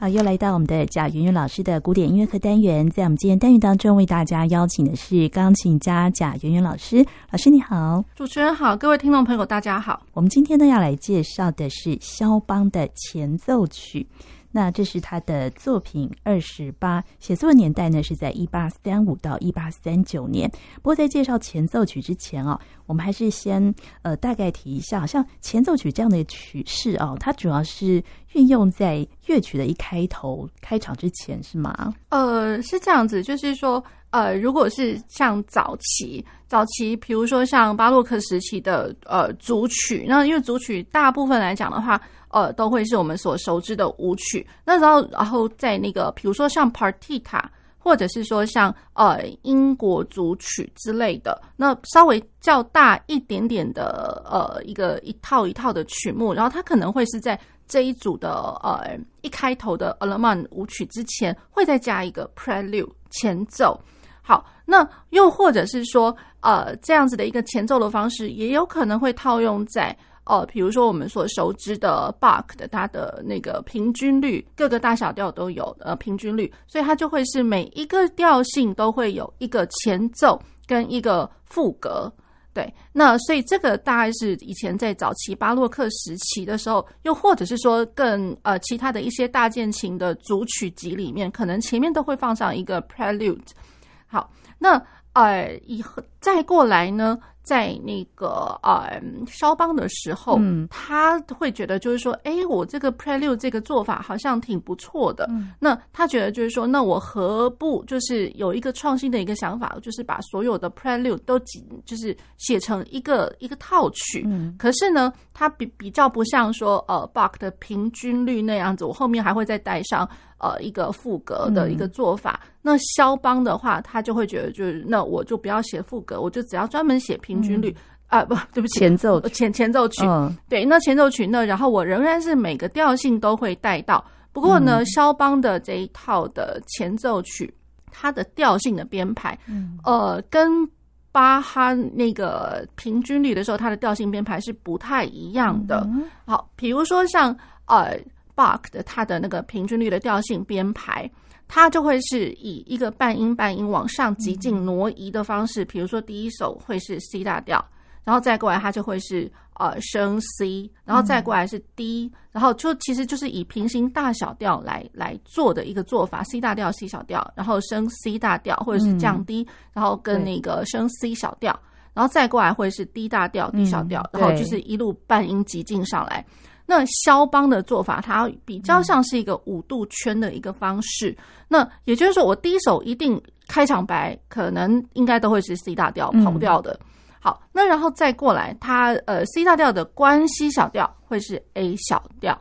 好，又来到我们的贾圆圆老师的古典音乐课单元，在我们今天单元当中，为大家邀请的是钢琴家贾圆圆老师。老师你好，主持人好，各位听众朋友大家好。我们今天呢要来介绍的是肖邦的前奏曲。那这是他的作品二十八，写作年代呢是在一八三五到一八三九年。不过在介绍前奏曲之前哦，我们还是先呃大概提一下，像前奏曲这样的曲式哦，它主要是运用在乐曲的一开头开场之前是吗？呃，是这样子，就是说呃，如果是像早期早期，比如说像巴洛克时期的呃组曲，那因为组曲大部分来讲的话。呃，都会是我们所熟知的舞曲。那时候，然后在那个，比如说像 Partita，或者是说像呃英国组曲之类的，那稍微较大一点点的呃一个一套一套的曲目，然后它可能会是在这一组的呃一开头的 a l e m a n 舞曲之前，会再加一个 Prelude 前奏。好，那又或者是说呃这样子的一个前奏的方式，也有可能会套用在。哦，比如说我们所熟知的 Bach 的它的那个平均律，各个大小调都有呃平均律，所以它就会是每一个调性都会有一个前奏跟一个副格。对，那所以这个大概是以前在早期巴洛克时期的时候，又或者是说更呃其他的一些大键琴的组曲集里面，可能前面都会放上一个 Prelude。好，那呃以后再过来呢？在那个呃肖邦的时候，嗯，他会觉得就是说，哎，我这个 prelude 这个做法好像挺不错的。嗯，那他觉得就是说，那我何不就是有一个创新的一个想法，就是把所有的 prelude 都挤，就是写成一个一个套曲。嗯，可是呢，它比比较不像说呃 Bach 的平均律那样子，我后面还会再带上。呃，一个副格的一个做法。嗯、那肖邦的话，他就会觉得，就是那我就不要写副格，我就只要专门写平均律、嗯、啊，不，对不起，前奏前前奏曲。嗯，对，那前奏曲呢，然后我仍然是每个调性都会带到。不过呢，肖邦的这一套的前奏曲，它的调性的编排，嗯，呃，跟巴哈那个平均律的时候，它的调性编排是不太一样的。嗯、好，比如说像呃。Bach 的它的那个平均律的调性编排，它就会是以一个半音半音往上极进挪移的方式。比如说第一首会是 C 大调，然后再过来它就会是呃升 C，然后再过来是 D，然后就其实就是以平行大小调来来做的一个做法：C 大调 C 小调，然后升 C 大调或者是降低然后跟那个升 C 小调，然后再过来会是 D 大调 D 小调，然后就是一路半音极进上来。那肖邦的做法，它比较像是一个五度圈的一个方式。那也就是说，我第一首一定开场白可能应该都会是 C 大调跑不掉的。好，那然后再过来，它呃 C 大调的关系小调会是 A 小调。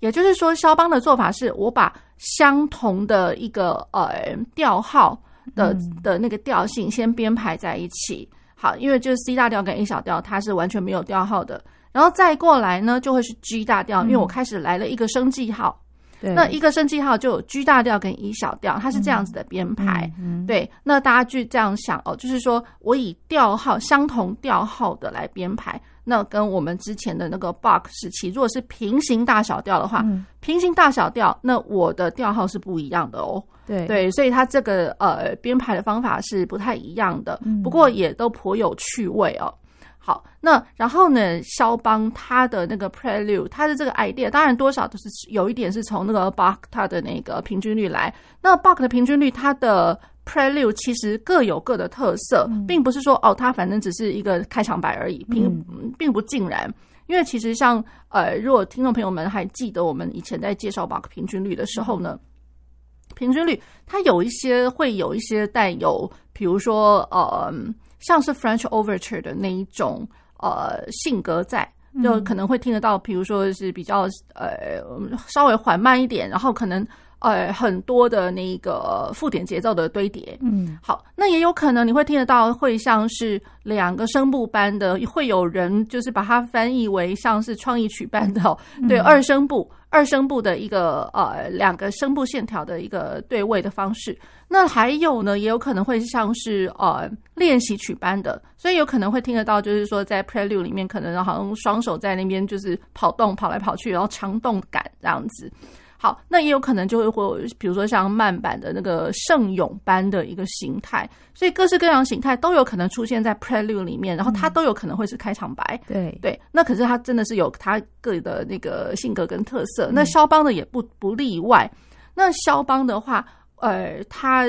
也就是说，肖邦的做法是我把相同的一个呃调号的的那个调性先编排在一起。好，因为就是 C 大调跟 A 小调，它是完全没有调号的。然后再过来呢，就会是 G 大调，因为我开始来了一个升记号。对，那一个升记号就有 G 大调跟 E 小调，它是这样子的编排。嗯，对。那大家去这样想哦，就是说我以调号相同调号的来编排，那跟我们之前的那个 Bach 时期，如果是平行大小调的话，平行大小调，那我的调号是不一样的哦。对对，所以它这个呃编排的方法是不太一样的，不过也都颇有趣味哦。好，那然后呢？肖邦他的那个 Prelude，他的这个 idea，当然多少都是有一点是从那个 Bach 他的那个平均律来。那 Bach 的平均律，它的 Prelude 其实各有各的特色，并不是说哦，它反正只是一个开场白而已，并并不尽然。因为其实像呃，如果听众朋友们还记得我们以前在介绍 Bach 平均律的时候呢，平均律它有一些会有一些带有，比如说呃。像是 French Overture 的那一种呃性格在，就可能会听得到，比如说是比较呃稍微缓慢一点，然后可能呃很多的那个附点节奏的堆叠。嗯，好，那也有可能你会听得到，会像是两个声部般的，会有人就是把它翻译为像是创意曲般的，对，二声部。二声部的一个呃两个声部线条的一个对位的方式，那还有呢，也有可能会像是呃练习曲般的，所以有可能会听得到，就是说在 Prelude 里面，可能好像双手在那边就是跑动跑来跑去，然后强动感这样子。好，那也有可能就会会，比如说像慢版的那个圣咏般的一个形态，所以各式各样形态都有可能出现在 Prelude 里面，然后它都有可能会是开场白。嗯、对对，那可是它真的是有它个的那个性格跟特色。那肖邦的也不不例外。那肖邦的话。呃，他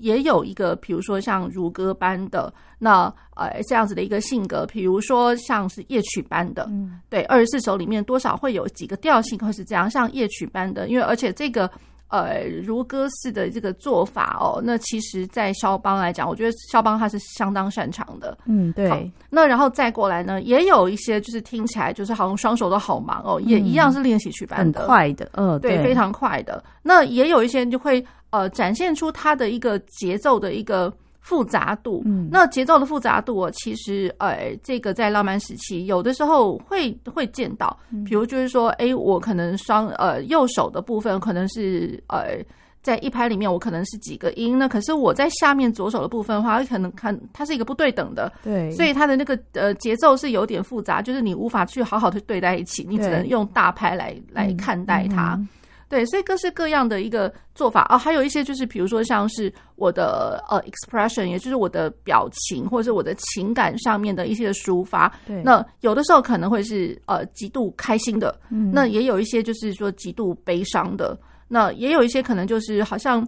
也有一个，比如说像如歌般的那呃这样子的一个性格，比如说像是夜曲般的，嗯，对，二十四首里面多少会有几个调性会是这样，像夜曲般的，因为而且这个呃如歌式的这个做法哦，那其实在肖邦来讲，我觉得肖邦他是相当擅长的，嗯，对。那然后再过来呢，也有一些就是听起来就是好像双手都好忙哦，嗯、也一样是练习曲般的，很快的，嗯、呃，对，非常快的。那也有一些人就会。呃，展现出他的一个节奏的一个复杂度。嗯，那节奏的复杂度，其实呃，这个在浪漫时期有的时候会会见到。比如就是说，哎，我可能双呃右手的部分可能是呃在一拍里面，我可能是几个音，那可是我在下面左手的部分的话，可能看它是一个不对等的。对，所以它的那个呃节奏是有点复杂，就是你无法去好好的对待一起，你只能用大拍来来看待它。嗯对，所以各式各样的一个做法啊，还有一些就是，比如说像是我的呃 expression，也就是我的表情或者是我的情感上面的一些抒发。对，那有的时候可能会是呃极度开心的，嗯，那也有一些就是说极度悲伤的，那也有一些可能就是好像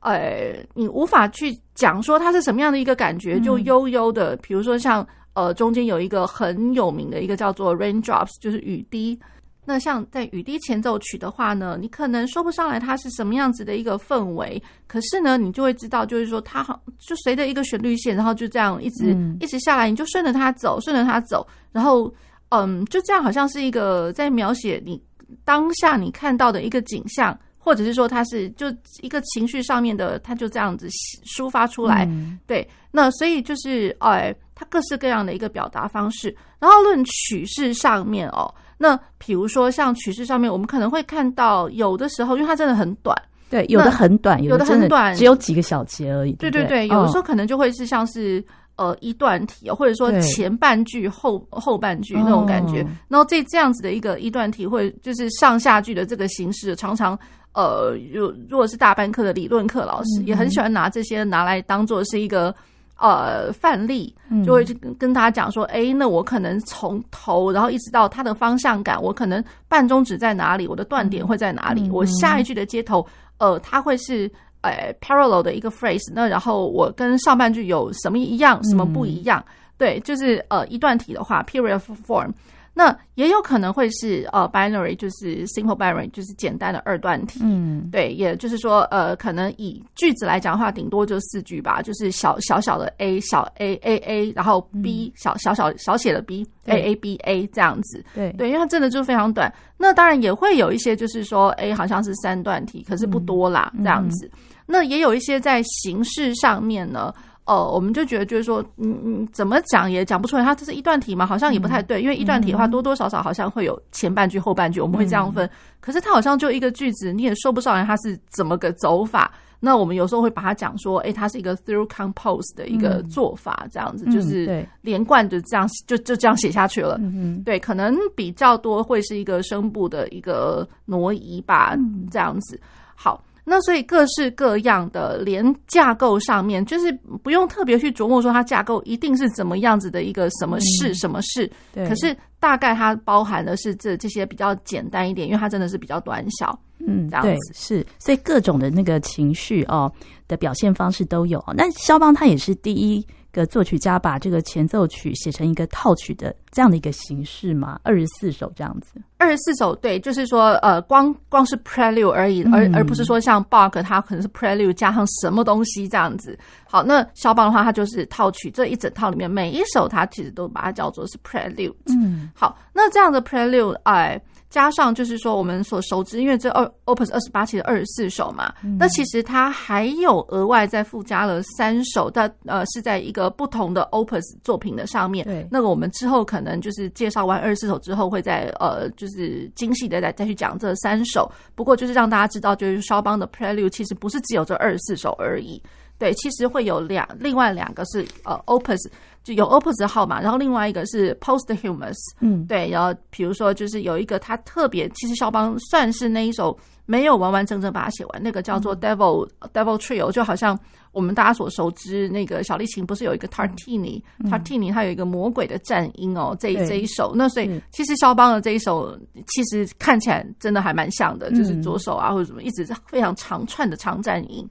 呃你无法去讲说它是什么样的一个感觉，就悠悠的，嗯，比如说像呃中间有一个很有名的一个叫做 raindrops，就是雨滴。那像在雨滴前奏曲的话呢，你可能说不上来它是什么样子的一个氛围，可是呢，你就会知道，就是说它好就随着一个旋律线，然后就这样一直、嗯、一直下来，你就顺着它走，顺着它走，然后嗯，就这样好像是一个在描写你当下你看到的一个景象，或者是说它是就一个情绪上面的，它就这样子抒发出来。嗯、对，那所以就是哎，它各式各样的一个表达方式，然后论曲式上面哦。那比如说像曲式上面，我们可能会看到有的时候，因为它真的很短，对，有的很短，有的很短，只有几个小节而已。对对对，有的时候可能就会是像是呃一段体，或者说前半句后后半句那种感觉。然后这这样子的一个一段体，会就是上下句的这个形式，常常呃，如如果是大班课的理论课老师，也很喜欢拿这些拿来当做是一个。呃，范例就会去跟大家讲说，哎、嗯，那我可能从头，然后一直到它的方向感，我可能半中指在哪里，我的断点会在哪里，嗯、我下一句的接头，呃，它会是呃 parallel 的一个 phrase，那然后我跟上半句有什么一样，什么不一样？嗯、对，就是呃一段体的话，period form。那也有可能会是呃 binary，就是 simple binary，就是简单的二段体。嗯，对，也就是说，呃，可能以句子来讲的话，顶多就四句吧，就是小小小的 a 小 a a a，然后 b 小小小小写的 b a a b a 这样子。对对，因为它真的就非常短。那当然也会有一些，就是说 a 好像是三段体，可是不多啦，这样子。那也有一些在形式上面呢。哦、呃，我们就觉得就是说，嗯嗯，怎么讲也讲不出来，它这是一段体嘛，好像也不太对，嗯、因为一段体的话，多多少少好像会有前半句、后半句，我们会这样分。嗯、可是它好像就一个句子，你也说不上来它是怎么个走法。那我们有时候会把它讲说，哎，它是一个 through compose 的一个做法，这样子、嗯、就是连贯的这样就就这样写下去了。嗯、对，可能比较多会是一个声部的一个挪移吧，嗯、这样子。好。那所以各式各样的，连架构上面，就是不用特别去琢磨说它架构一定是怎么样子的一个什么事什么事，对。可是大概它包含的是这这些比较简单一点，因为它真的是比较短小，嗯，这样子是。所以各种的那个情绪哦的表现方式都有。那肖邦他也是第一个作曲家把这个前奏曲写成一个套曲的这样的一个形式嘛，二十四首这样子。二十四首，对，就是说，呃，光光是 prelude 而已，而而不是说像 Bach 它可能是 prelude 加上什么东西这样子。好，那肖邦的话，它就是套曲，这一整套里面每一首，它其实都把它叫做是 prelude。嗯，好，那这样的 prelude，哎。加上就是说，我们所熟知，因为这二 Opus 二十八其实二十四首嘛，嗯、那其实它还有额外再附加了三首，但呃是在一个不同的 Opus 作品的上面。对，那个我们之后可能就是介绍完二十四首之后，会再呃就是精细的再再去讲这三首。不过就是让大家知道，就是肖邦的 Prelude 其实不是只有这二十四首而已。对，其实会有两，另外两个是呃 opus，就有 opus 的号码，然后另外一个是 posthumous，嗯，对，然后比如说就是有一个他特别，其实肖邦算是那一首没有完完整整把它写完，那个叫做 Devil、嗯、Devil Trio，就好像我们大家所熟知那个小提琴不是有一个 Tartini，Tartini、嗯、Tartini 它有一个魔鬼的战音哦，这这一首，那所以其实肖邦的这一首其实看起来真的还蛮像的，就是左手啊或者什么一直非常长串的长战音。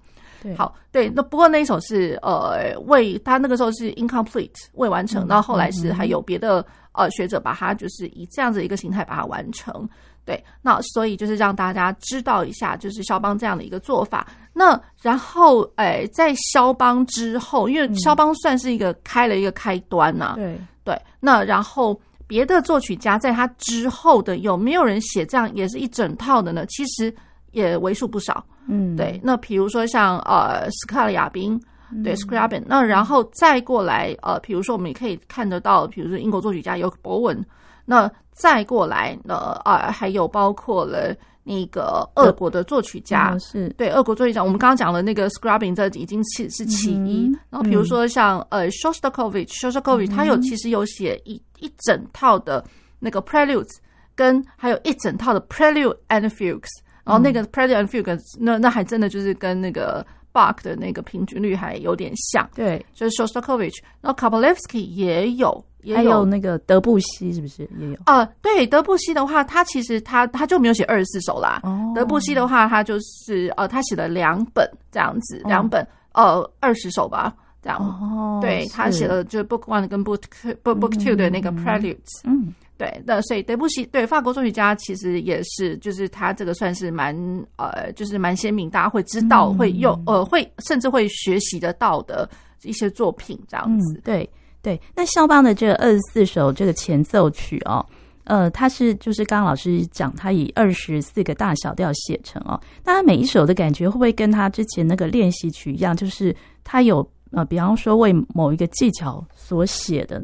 好，对，那不过那一首是呃未，他那个时候是 incomplete 未完成，然后后来是还有别的呃学者把它就是以这样子一个形态把它完成。对，那所以就是让大家知道一下，就是肖邦这样的一个做法。那然后哎，在肖邦之后，因为肖邦算是一个开了一个开端呐、啊，对对。那然后别的作曲家在他之后的有没有人写这样也是一整套的呢？其实也为数不少。嗯，对，那比如说像呃斯卡利亚宾，对 Scriabin，那然后再过来呃，比如说我们也可以看得到，比如说英国作曲家有博文，那再过来呢啊、呃，还有包括了那个俄国的作曲家，嗯、是。对俄国作曲家，我们刚刚讲的那个 Scrubbing，这已经是是其一、嗯，然后比如说像呃 Shostakovich，Shostakovich，他有其实有写一一整套的那个 Preludes，跟还有一整套的 Prelude and Fugues。然后那个 Prelude and Fugue，那那还真的就是跟那个 Bach 的那个平均律还有点像。对，就是 Shostakovich，然后 Kabalevsky 也有，也有，还有那个德布西是不是也有？啊、呃，对，德布西的话，他其实他他就没有写二十四首啦。哦。德布西的话，他就是呃，他写了两本这样子，两、哦、本呃二十首吧，这样。哦。对，他写了就是 Book One 跟 Book Book Book Two 的那个 Preludes。嗯。对，那所以德布西对法国作曲家其实也是，就是他这个算是蛮呃，就是蛮鲜明，大家会知道，会用呃，会甚至会学习得到的一些作品这样子。嗯、对对，那肖邦的这个二十四首这个前奏曲哦，呃，它是就是刚刚老师讲，他以二十四个大小调写成哦，那他每一首的感觉会不会跟他之前那个练习曲一样？就是他有呃，比方说为某一个技巧所写的。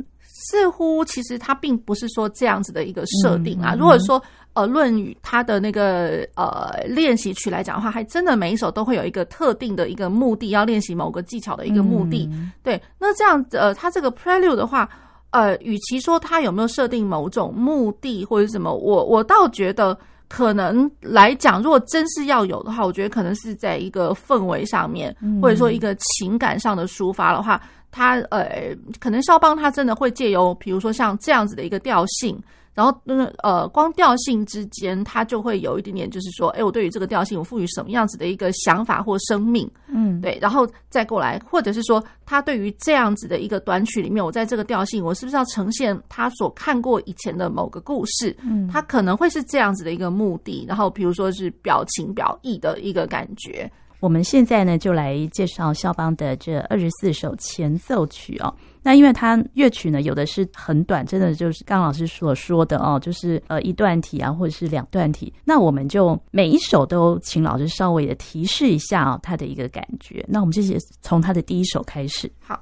似乎其实它并不是说这样子的一个设定啊。如果说呃《论语》它的那个呃练习曲来讲的话，还真的每一首都会有一个特定的一个目的，要练习某个技巧的一个目的。对，那这样子呃，它这个 Prelude 的话，呃，与其说它有没有设定某种目的或者什么，我我倒觉得可能来讲，如果真是要有的话，我觉得可能是在一个氛围上面，或者说一个情感上的抒发的话。他呃，可能肖邦他真的会借由，比如说像这样子的一个调性，然后呃，光调性之间，他就会有一点点，就是说，哎，我对于这个调性，我赋予什么样子的一个想法或生命，嗯，对，然后再过来，或者是说，他对于这样子的一个短曲里面，我在这个调性，我是不是要呈现他所看过以前的某个故事？嗯，他可能会是这样子的一个目的，然后比如说是表情表意的一个感觉。我们现在呢，就来介绍肖邦的这二十四首前奏曲哦。那因为它乐曲呢，有的是很短，真的就是刚老师所说的哦，就是呃一段体啊，或者是两段体。那我们就每一首都请老师稍微的提示一下哦，他的一个感觉。那我们这些从他的第一首开始。好，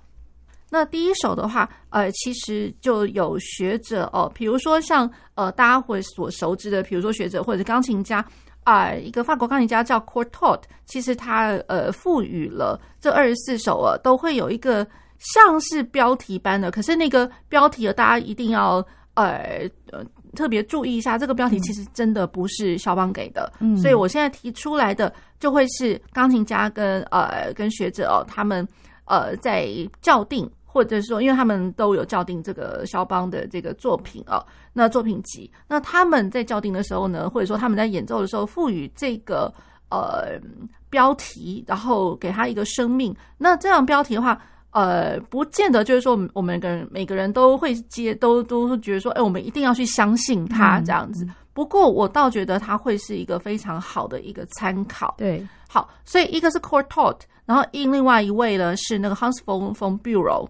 那第一首的话，呃，其实就有学者哦，比如说像呃大家会所熟知的，比如说学者或者是钢琴家。啊，一个法国钢琴家叫 Courtauld，其实他呃赋予了这二十四首啊，都会有一个像是标题般的，可是那个标题啊，大家一定要呃呃特别注意一下，这个标题其实真的不是肖邦给的，嗯，所以我现在提出来的就会是钢琴家跟呃跟学者哦，他们呃在校订。或者说，因为他们都有校订这个肖邦的这个作品哦，那作品集，那他们在校订的时候呢，或者说他们在演奏的时候，赋予这个呃标题，然后给他一个生命。那这样标题的话，呃，不见得就是说我们每个人每个人都会接，都都会觉得说，哎，我们一定要去相信他这样子。不过，我倒觉得他会是一个非常好的一个参考。对，好，所以一个是 Courtauld，然后另另外一位呢是那个 Hans von von Bülow。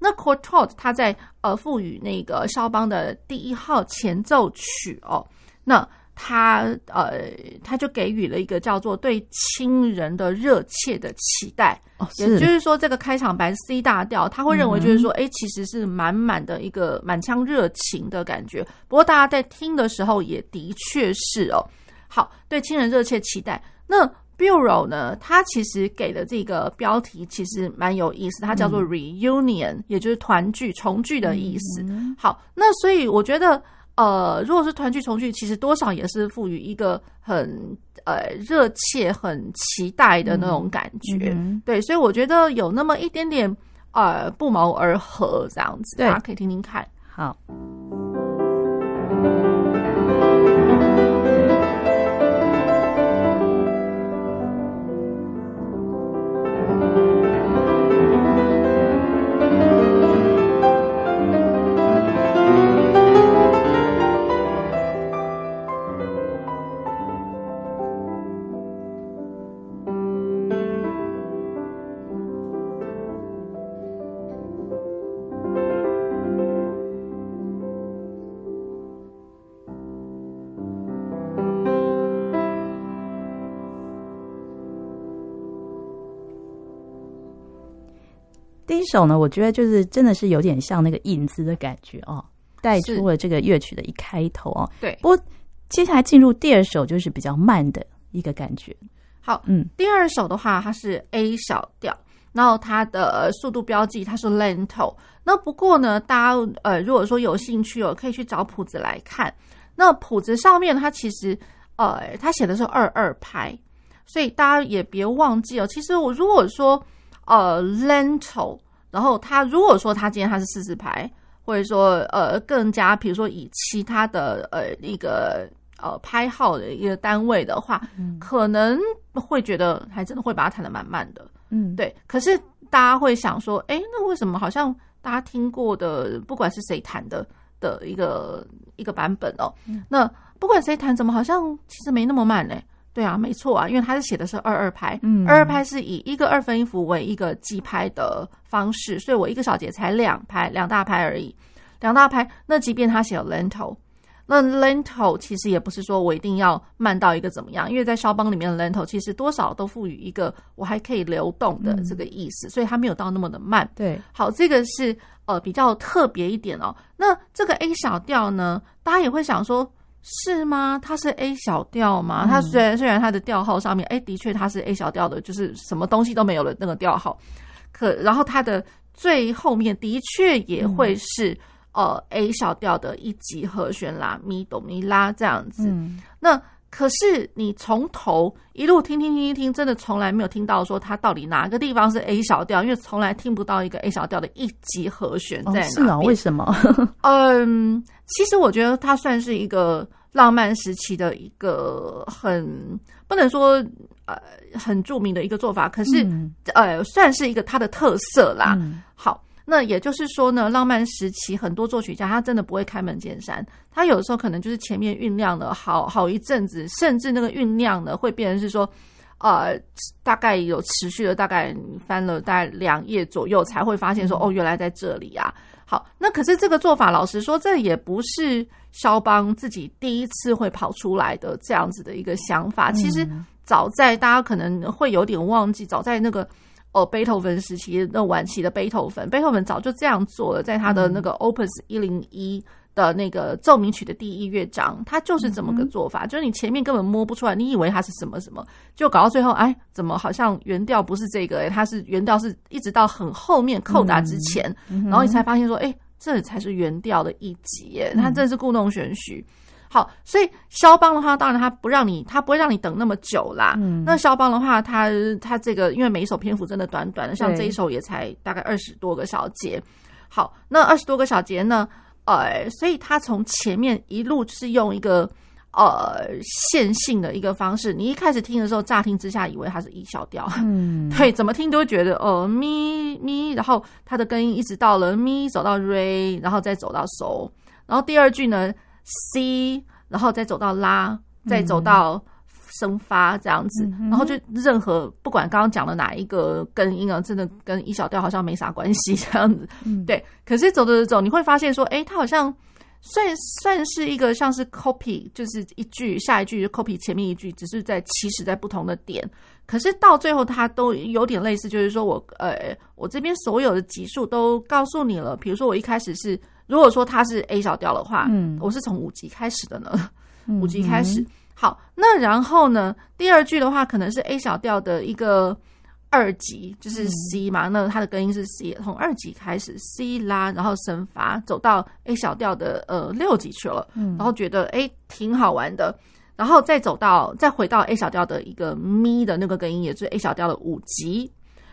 那 Courtauld 他在呃赋予那个肖邦的第一号前奏曲哦，那他呃他就给予了一个叫做对亲人的热切的期待，哦，也就是说这个开场白 C 大调，他会认为就是说，哎、嗯，其实是满满的一个满腔热情的感觉。不过大家在听的时候也的确是哦，好，对亲人热切期待。那 Bureau 呢，它其实给的这个标题其实蛮有意思，它叫做 Reunion，、嗯、也就是团聚、重聚的意思。嗯、好，那所以我觉得，呃，如果是团聚、重聚，其实多少也是赋予一个很呃热切、很期待的那种感觉。嗯、对，所以我觉得有那么一点点呃不谋而合这样子，大家可以听听看。好。首呢，我觉得就是真的是有点像那个影子的感觉哦，带出了这个乐曲的一开头哦。对，不过接下来进入第二首就是比较慢的一个感觉。好，嗯，第二首的话它是 A 小调，然后它的速度标记它是 lento。那不过呢，大家呃如果说有兴趣哦，可以去找谱子来看。那谱子上面它其实呃它写的是二二拍，所以大家也别忘记哦。其实我如果说呃，lento，然后他如果说他今天他是四字牌，或者说呃更加，比如说以其他的呃一个呃拍号的一个单位的话，嗯、可能会觉得还真的会把它弹的蛮慢的，嗯，对。可是大家会想说，哎，那为什么好像大家听过的，不管是谁弹的的一个一个版本哦，嗯、那不管谁弹，怎么好像其实没那么慢呢？对啊，没错啊，因为它是写的是二二拍，嗯，二二拍是以一个二分音符为一个记拍的方式，所以我一个小节才两拍，两大拍而已，两大拍。那即便它写了 lento，那 lento 其实也不是说我一定要慢到一个怎么样，因为在肖邦里面的 lento 其实多少都赋予一个我还可以流动的这个意思，嗯、所以它没有到那么的慢。对，好，这个是呃比较特别一点哦。那这个 A 小调呢，大家也会想说。是吗？它是 A 小调吗？它虽然虽然它的调号上面，哎、欸，的确它是 A 小调的，就是什么东西都没有了那个调号。可然后它的最后面的确也会是、嗯、呃 A 小调的一级和弦啦，咪哆咪拉这样子。嗯、那可是你从头一路听听听听听，真的从来没有听到说它到底哪个地方是 A 小调，因为从来听不到一个 A 小调的一级和弦在哪。哦，是啊，为什么？嗯。其实我觉得它算是一个浪漫时期的一个很不能说呃很著名的一个做法，可是、嗯、呃算是一个它的特色啦。嗯、好，那也就是说呢，浪漫时期很多作曲家他真的不会开门见山，他有的时候可能就是前面酝酿了好好一阵子，甚至那个酝酿呢会变成是说呃大概有持续了大概翻了大概两页左右才会发现说、嗯、哦原来在这里啊。好，那可是这个做法，老实说，这也不是肖邦自己第一次会跑出来的这样子的一个想法。其实早在大家可能会有点忘记，早在那个哦贝多芬时期，那晚期的贝多芬，贝多芬早就这样做了，在他的那个 Opus 一零一。的那个奏鸣曲的第一乐章，他就是这么个做法，嗯、就是你前面根本摸不出来，你以为它是什么什么，就搞到最后，哎，怎么好像原调不是这个？哎，它是原调是一直到很后面扣打之前，嗯嗯、然后你才发现说，哎，这才是原调的一级，哎，它真是故弄玄虚。好，所以肖邦的话，当然他不让你，他不会让你等那么久啦。嗯、那肖邦的话，他他这个因为每一首篇幅真的短短的，像这一首也才大概二十多个小节。好，那二十多个小节呢？呃，所以他从前面一路是用一个呃线性的一个方式。你一开始听的时候，乍听之下以为它是 E 小调，嗯，对，怎么听都会觉得哦咪咪，然后它的根音一直到了咪，走到 Re，然后再走到 So，然后第二句呢 C，然后再走到拉，再走到。生发这样子，然后就任何不管刚刚讲的哪一个跟音啊，真的跟一小调好像没啥关系 这样子。嗯，对。可是走着走，你会发现说，哎，它好像算算是一个像是 copy，就是一句下一句就 copy 前面一句，只是在起始在不同的点。可是到最后，它都有点类似，就是说我呃，我这边所有的级数都告诉你了。比如说我一开始是，如果说它是 A 小调的话，嗯，我是从五级开始的呢，五级开始。好，那然后呢，第二句的话可能是 A 小调的一个二级，就是 C 嘛，嗯、那它的根音是 C，从二级开始 C 拉，然后升发，走到 A 小调的呃六级去了，嗯，然后觉得哎挺好玩的，然后再走到再回到 A 小调的一个咪的那个根音，也就是 A 小调的五级。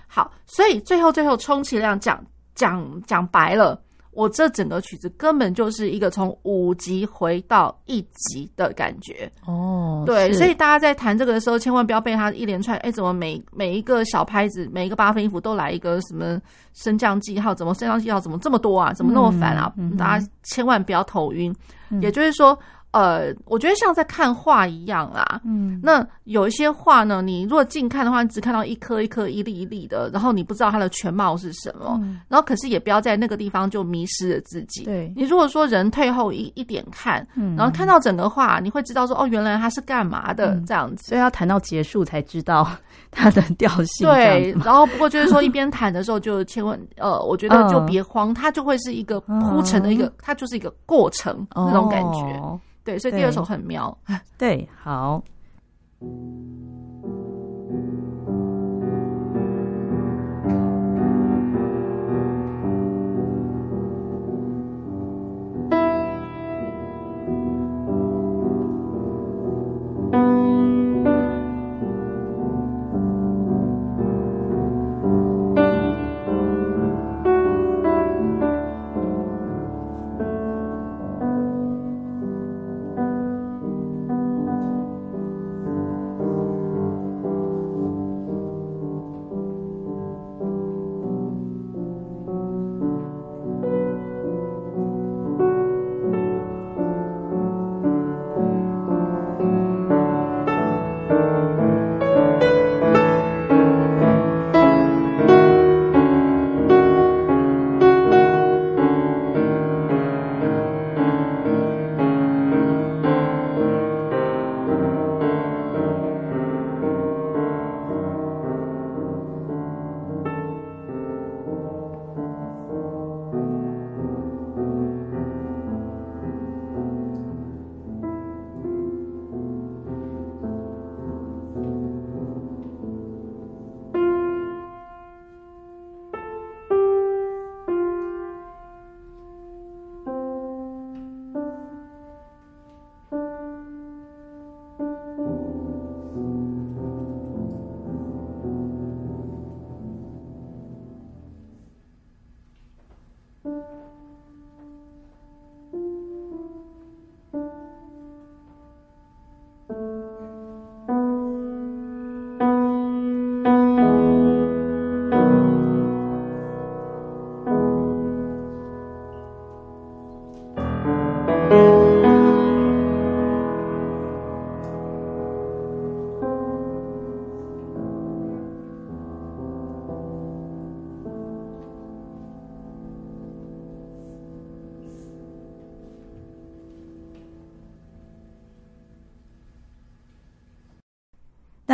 好，所以最后最后充其量讲讲讲白了。我这整个曲子根本就是一个从五级回到一级的感觉哦，对，所以大家在弹这个的时候，千万不要被它一连串，哎，怎么每每一个小拍子，每一个八分音符都来一个什么升降记号，怎么升降记号怎么这么多啊，怎么那么烦啊？嗯嗯、大家千万不要头晕，嗯、也就是说。呃，我觉得像在看画一样啦。嗯，那有一些画呢，你如果近看的话，你只看到一颗一颗、一粒一粒的，然后你不知道它的全貌是什么。嗯，然后可是也不要在那个地方就迷失了自己。对，你如果说人退后一一点看，嗯，然后看到整个画，你会知道说哦，原来它是干嘛的这样子。所以要谈到结束才知道它的调性。对，然后不过就是说一边谈的时候就千万呃，我觉得就别慌，它就会是一个铺陈的一个，它就是一个过程那种感觉。对，所以第二首很妙。对，对，好。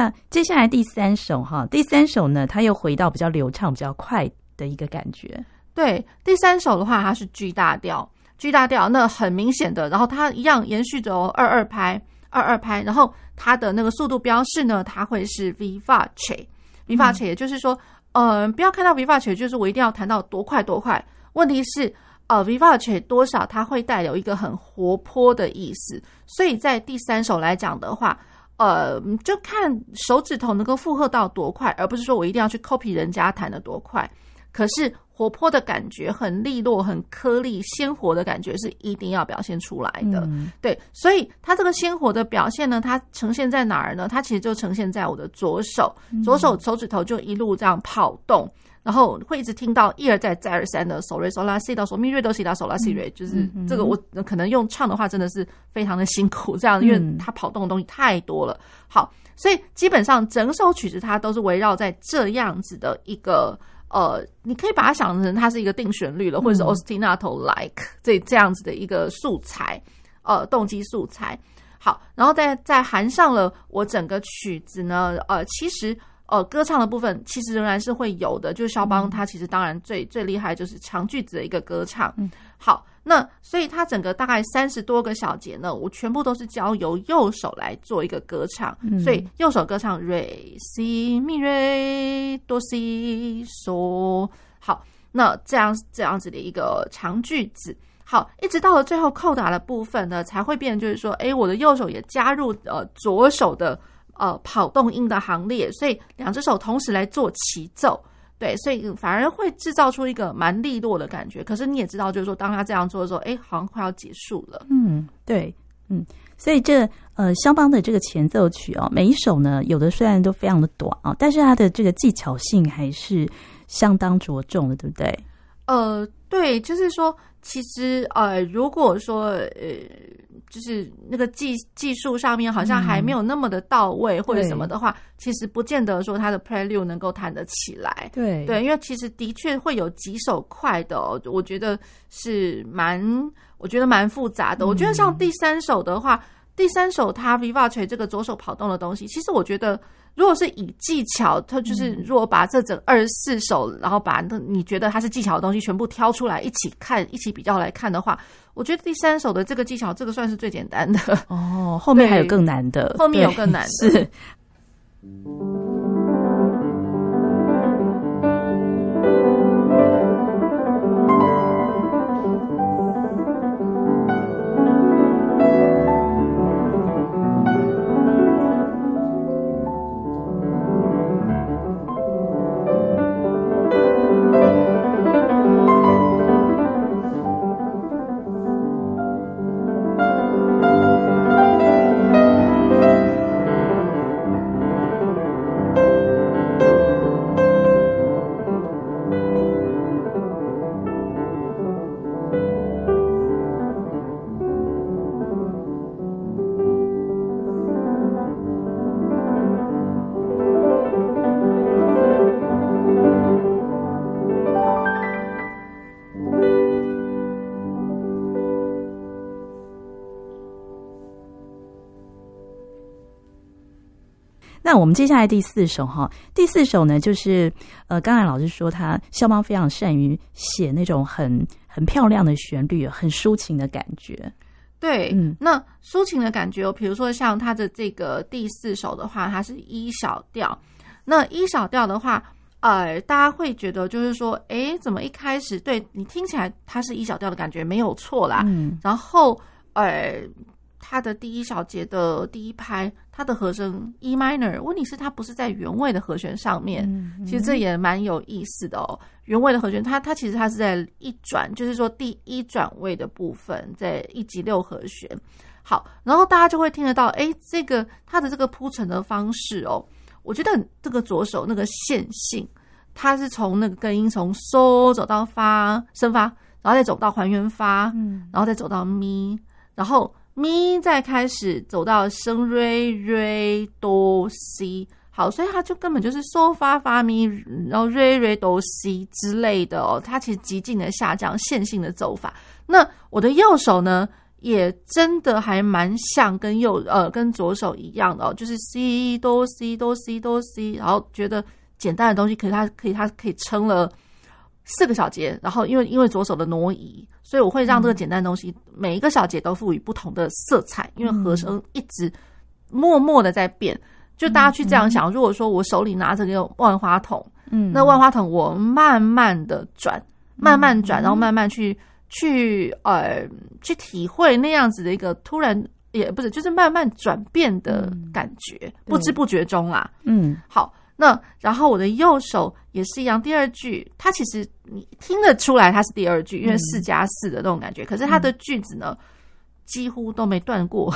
那接下来第三首哈，第三首呢，它又回到比较流畅、比较快的一个感觉。对，第三首的话，它是 G 大调，G 大调，那很明显的，然后它一样延续着二二拍，二二拍，然后它的那个速度标示呢，它会是 vivace，vivace，也就是说，嗯、呃，不要看到 vivace，就是我一定要弹到多快多快。问题是，呃，vivace 多少，它会带有一个很活泼的意思，所以在第三首来讲的话。呃，就看手指头能够负荷到多快，而不是说我一定要去 copy 人家弹的多快。可是活泼的感觉，很利落、很颗粒、鲜活的感觉是一定要表现出来的。嗯、对，所以它这个鲜活的表现呢，它呈现在哪儿呢？它其实就呈现在我的左手，左手手指头就一路这样跑动。然后会一直听到一而再再而三的嗦瑞嗦拉西到嗦咪瑞哆西拉嗦拉西瑞，就是这个我可能用唱的话真的是非常的辛苦，这样因为它跑动的东西太多了。好，所以基本上整首曲子它都是围绕在这样子的一个呃，你可以把它想成它是一个定旋律了，或者是 ostinato like 这这样子的一个素材，呃，动机素材。好，然后再再含上了我整个曲子呢，呃，其实。呃，歌唱的部分其实仍然是会有的，就是肖邦他其实当然最最厉害就是长句子的一个歌唱。好，那所以它整个大概三十多个小节呢，我全部都是交由右手来做一个歌唱，嗯、所以右手歌唱 re si mi re do si so。好，那这样这样子的一个长句子，好，一直到了最后扣打的部分呢，才会变，就是说，哎，我的右手也加入呃左手的呃跑动音的行列，所以两只手同时来做齐奏。对，所以反而会制造出一个蛮利落的感觉。可是你也知道，就是说，当他这样做的时候，哎，好像快要结束了。嗯，对，嗯，所以这呃，肖邦的这个前奏曲哦，每一首呢，有的虽然都非常的短啊，但是它的这个技巧性还是相当着重的，对不对？呃，对，就是说，其实呃，如果说呃。就是那个技技术上面好像还没有那么的到位，或者什么的话，其实不见得说他的 Prelude 能够弹得起来。对对，因为其实的确会有几首快的，我觉得是蛮，我觉得蛮复杂的。我觉得像第三首的话，第三首他 Vivace 这个左手跑动的东西，其实我觉得。如果是以技巧，他就是如果把这整二十四首，然后把那你觉得它是技巧的东西全部挑出来一起看，一起比较来看的话，我觉得第三首的这个技巧，这个算是最简单的。哦，后面还有更难的，后面有更难的。是。那我们接下来第四首哈，第四首呢，就是呃，刚才老师说他肖邦非常善于写那种很很漂亮的旋律，很抒情的感觉。对，嗯，那抒情的感觉，比如说像他的这个第四首的话，它是一小调。那一小调的话，呃，大家会觉得就是说，哎，怎么一开始对你听起来它是一小调的感觉没有错啦，嗯，然后呃。它的第一小节的第一拍，它的和声 E minor，问题是它不是在原位的和弦上面。其实这也蛮有意思的哦。原位的和弦，它它其实它是在一转，就是说第一转位的部分，在一级六和弦。好，然后大家就会听得到，哎，这个它的这个铺陈的方式哦，我觉得这个左手那个线性，它是从那个根音从收走到发升发，然后再走到还原发，嗯，然后再走到咪，然后。咪再开始走到升瑞瑞哆西，好，所以它就根本就是嗦发发咪，然后瑞瑞哆西之类的哦，它其实极尽的下降线性的走法。那我的右手呢，也真的还蛮像跟右呃跟左手一样的哦，就是西哆西哆西哆西，然后觉得简单的东西，可是它可以它可以撑了。四个小节，然后因为因为左手的挪移，所以我会让这个简单的东西每一个小节都赋予不同的色彩，因为和声一直默默的在变。就大家去这样想，如果说我手里拿着个万花筒，嗯，那万花筒我慢慢的转，慢慢转，然后慢慢去去呃去体会那样子的一个突然也不是，就是慢慢转变的感觉，不知不觉中啦，嗯，好。那然后我的右手也是一样，第二句它其实你听得出来它是第二句，因为四加四的那种感觉。可是它的句子呢，几乎都没断过。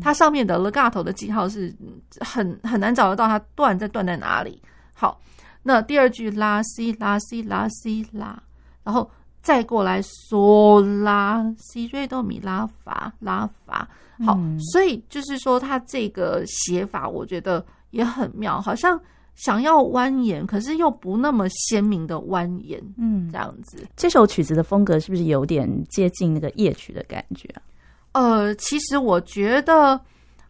它上面的 legato 的记号是很很难找得到它断在断在哪里。好，那第二句拉西拉西拉西拉，然后再过来嗦拉西瑞哆米拉法拉法。好，所以就是说它这个写法，我觉得也很妙，好像。想要蜿蜒，可是又不那么鲜明的蜿蜒，嗯，这样子。这首曲子的风格是不是有点接近那个夜曲的感觉？呃，其实我觉得，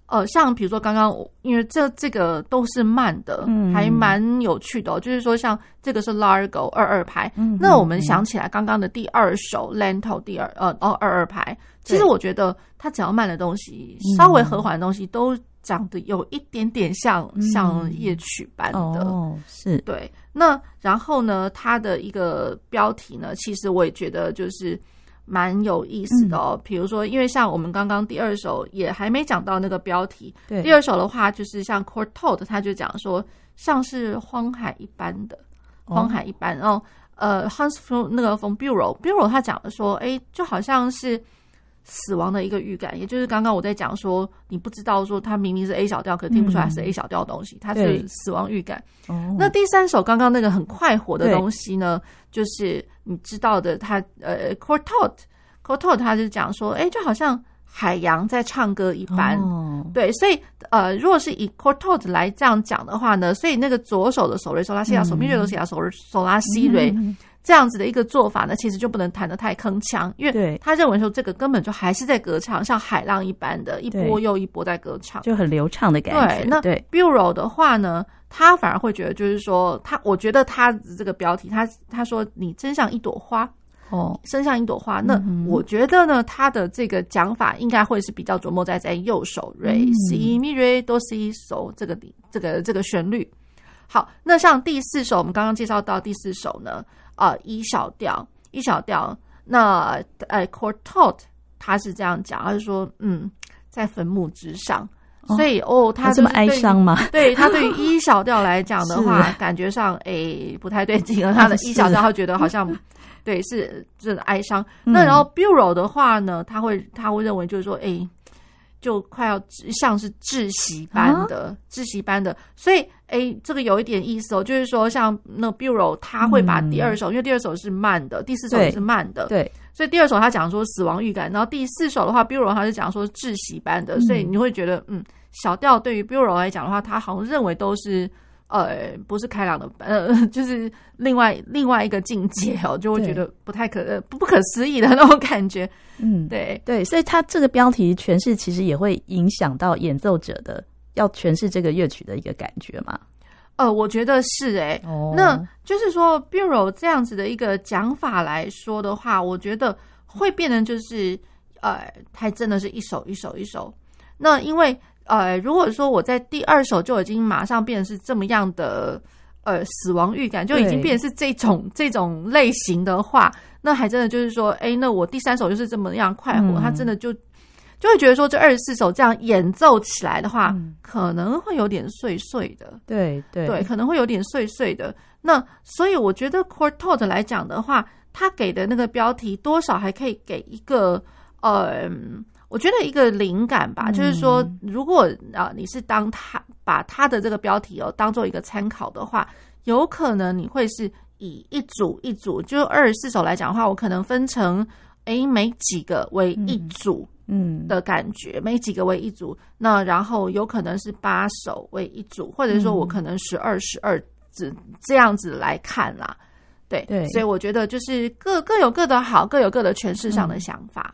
呃，像比如说刚刚我，因为这这个都是慢的，嗯，还蛮有趣的哦。就是说，像这个是 Largo 二二拍，嗯，那我们想起来刚刚的第二首 Lento 第二呃哦二二拍，其实我觉得它只要慢的东西，稍微和缓的东西，都长得有一点点像像夜曲般的，哦，是对。那然后呢，它的一个标题呢，其实我也觉得就是。蛮有意思的哦，比如说，因为像我们刚刚第二首也还没讲到那个标题，第二首的话就是像 Courtauld 他就讲说像是荒海一般的，荒海一般，然后呃 Hans from 那个 von Bülow，Bülow 他讲的说，哎，就好像是死亡的一个预感，也就是刚刚我在讲说，你不知道说它明明是 A 小调，可听不出来是 A 小调的东西，它是死亡预感。那第三首刚刚那个很快活的东西呢，就是。你知道的，他呃，Courtauld，Courtauld，他就讲说，哎，就好像海洋在唱歌一般，哦、对，所以呃，如果是以 Courtauld 来这样讲的话呢，所以那个左手的手雷、手拉西亚、手咪瑞、手西亚、手手拉西瑞这样子的一个做法呢，其实就不能弹得太铿锵，因为他认为说这个根本就还是在歌唱，像海浪一般的一波又一波在歌唱，就很流畅的感觉。对，那 Bureau 的话呢？他反而会觉得，就是说，他我觉得他这个标题，他他说你真像一朵花哦，真像一朵花。那我觉得呢，他的这个讲法应该会是比较琢磨在在右手 re si mi re do si so 这个这个这个旋律。好，那像第四首，我们刚刚介绍到第四首呢，啊、呃，E 小调一小调。那呃，Courtauld 他是这样讲，他是说，嗯，在坟墓之上。所以哦，他这么哀伤吗？对他对于一小调来讲的话，感觉上诶、欸、不太对劲了。他的 一小调，他觉得好像是对是这个哀伤。嗯、那然后 Bureau 的话呢，他会他会认为就是说，哎、欸、就快要像是窒息般的、啊、窒息般的。所以哎、欸、这个有一点意思哦，就是说像那 Bureau 他会把第二首，嗯、因为第二首是慢的，第四首也是慢的，对。对所以第二首他讲说死亡预感，然后第四首的话，Bureau 他是讲说窒息般的，所以你会觉得嗯。小调对于 Bureau 来讲的话，他好像认为都是呃不是开朗的，呃 就是另外另外一个境界哦，就会觉得不太可呃不不可思议的那种感觉。嗯，对对，所以他这个标题诠释其实也会影响到演奏者的要诠释这个乐曲的一个感觉嘛。呃，我觉得是哎、欸，哦、那就是说 Bülow 这样子的一个讲法来说的话，我觉得会变成就是呃，还真的是一首一首一首。那因为呃，如果说我在第二首就已经马上变成是这么样的呃死亡预感，就已经变成是这种对这种类型的话，那还真的就是说，哎，那我第三首就是这么样快活，他、嗯、真的就就会觉得说，这二十四首这样演奏起来的话，嗯、可能会有点碎碎的，对对对，可能会有点碎碎的。那所以我觉得 Courtauld 来讲的话，他给的那个标题多少还可以给一个呃。我觉得一个灵感吧，就是说，如果啊你是当他把他的这个标题哦当做一个参考的话，有可能你会是以一组一组，就二十四首来讲的话，我可能分成诶每几个为一组，嗯。的感觉，每几个为一组，那然后有可能是八首为一组，或者说我可能十二十二这这样子来看啦，对对，所以我觉得就是各各有各的好，各有各的诠释上的想法。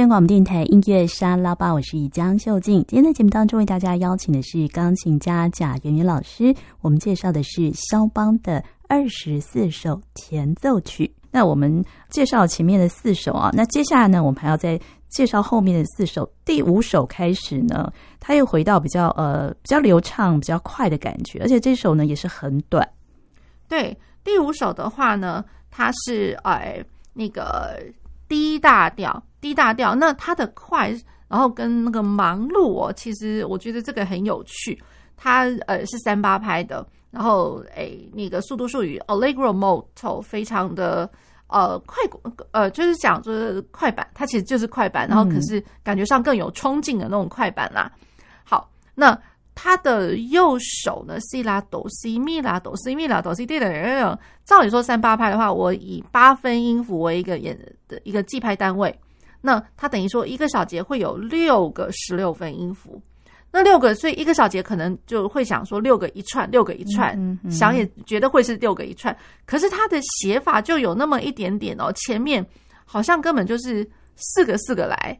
是广播电台音乐沙拉吧，我是江秀静。今天的节目当中为大家邀请的是钢琴家贾元元老师，我们介绍的是肖邦的二十四首前奏曲。那我们介绍前面的四首啊，那接下来呢，我们还要再介绍后面的四首。第五首开始呢，它又回到比较呃比较流畅、比较快的感觉，而且这首呢也是很短。对，第五首的话呢，它是呃那个 D 大调低大调。那它的快，然后跟那个忙碌哦，其实我觉得这个很有趣。它呃是三八拍的。然后，诶，那个速度术语 Allegro molto 非常的呃快，呃就是讲就是快板，它其实就是快板，然后可是感觉上更有冲劲的那种快板啦。好，那它的右手呢西拉哆西咪拉哆西咪拉哆西对的，照理说三八拍的话，我以八分音符为一个演的一个计拍单位，那它等于说一个小节会有六个十六分音符。那六个，所以一个小节可能就会想说六个一串，六个一串，嗯嗯、想也觉得会是六个一串。可是它的写法就有那么一点点哦，前面好像根本就是四个四个来，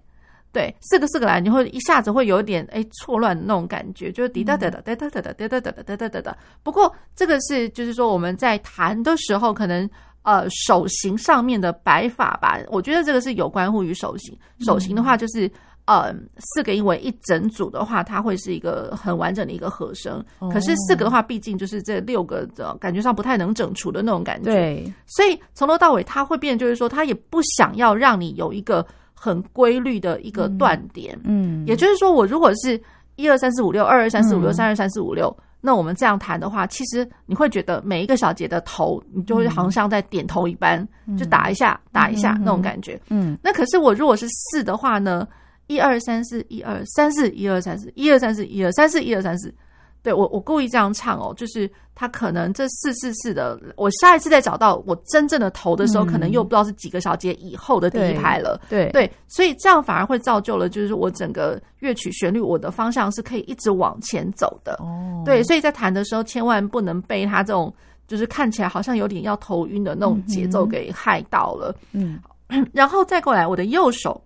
对，四个四个来，你会一下子会有一点哎错乱的那种感觉，就是滴答答答答答答答答答答答答答。不过这个是就是说我们在弹的时候，可能呃手型上面的摆法吧，我觉得这个是有关乎于手型。手型的话就是。呃，四个音为一整组的话，它会是一个很完整的一个和声。Oh. 可是四个的话，毕竟就是这六个的感觉上不太能整除的那种感觉。对，所以从头到尾，它会变，就是说，它也不想要让你有一个很规律的一个断点。嗯，也就是说，我如果是一二三四五六，二二三四五六，三二三四五六，那我们这样弹的话，其实你会觉得每一个小节的头，你就会好像像在点头一般，嗯、就打一下，打一下那种感觉。嗯，那可是我如果是四的话呢？一二三四，一二三四，一二三四，一二三四，一二三四，一二三四。对，我，我故意这样唱哦，就是他可能这四四四的，我下一次再找到我真正的头的时候，嗯、可能又不知道是几个小节以后的第一拍了。对对，所以这样反而会造就了，就是我整个乐曲旋律，我的方向是可以一直往前走的。哦，对，所以在弹的时候，千万不能被他这种就是看起来好像有点要头晕的那种节奏给害到了。嗯，然后再过来，我的右手。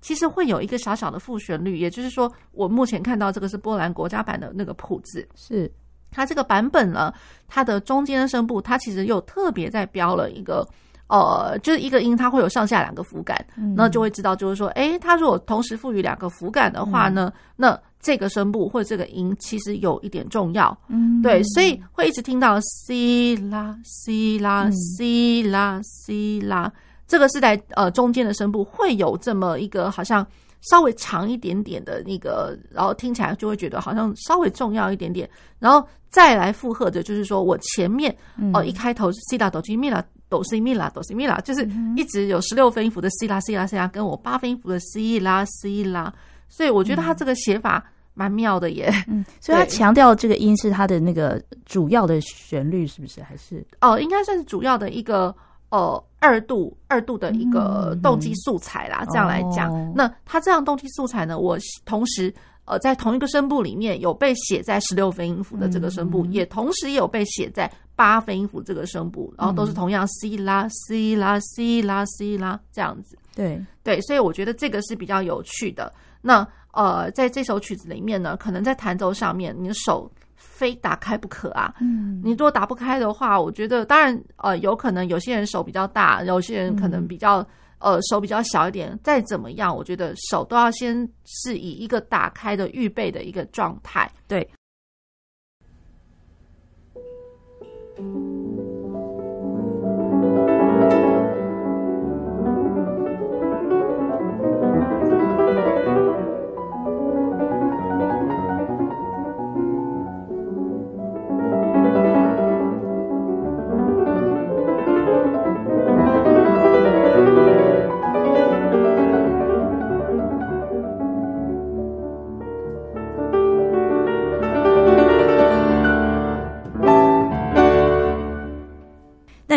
其实会有一个小小的副旋律，也就是说，我目前看到这个是波兰国家版的那个谱子，是。它这个版本呢，它的中间的声部，它其实又特别在标了一个，呃，就是一个音，它会有上下两个符感，那、嗯、就会知道，就是说，诶，它如果同时赋予两个符感的话呢，嗯、那这个声部或者这个音其实有一点重要，嗯，对，所以会一直听到 C 啦 C 啦 C 啦 C 啦。这个是在呃中间的声部会有这么一个好像稍微长一点点的那个，然后听起来就会觉得好像稍微重要一点点，然后再来附和的就是说我前面哦、呃、一开头是 C 啦哆西咪啦哆西咪啦哆西咪啦，就是一直有十六分音符的西啦西啦西啦，跟我八分音符的 C 啦 C 啦，所以我觉得他这个写法蛮妙的耶。嗯，所以他强调这个音是他的那个主要的旋律，是不是？还是哦，应该算是主要的一个。呃，二度二度的一个动机素材啦，嗯、这样来讲，哦、那他这样动机素材呢，我同时呃在同一个声部里面有被写在十六分音符的这个声部，嗯、也同时也有被写在八分音符这个声部，然后都是同样 C 啦 C 啦 C 啦 C 啦这样子。对对，所以我觉得这个是比较有趣的。那呃，在这首曲子里面呢，可能在弹奏上面，你的手。非打开不可啊！嗯，你如果打不开的话，我觉得当然呃，有可能有些人手比较大，有些人可能比较呃手比较小一点。再怎么样，我觉得手都要先是以一个打开的预备的一个状态。对。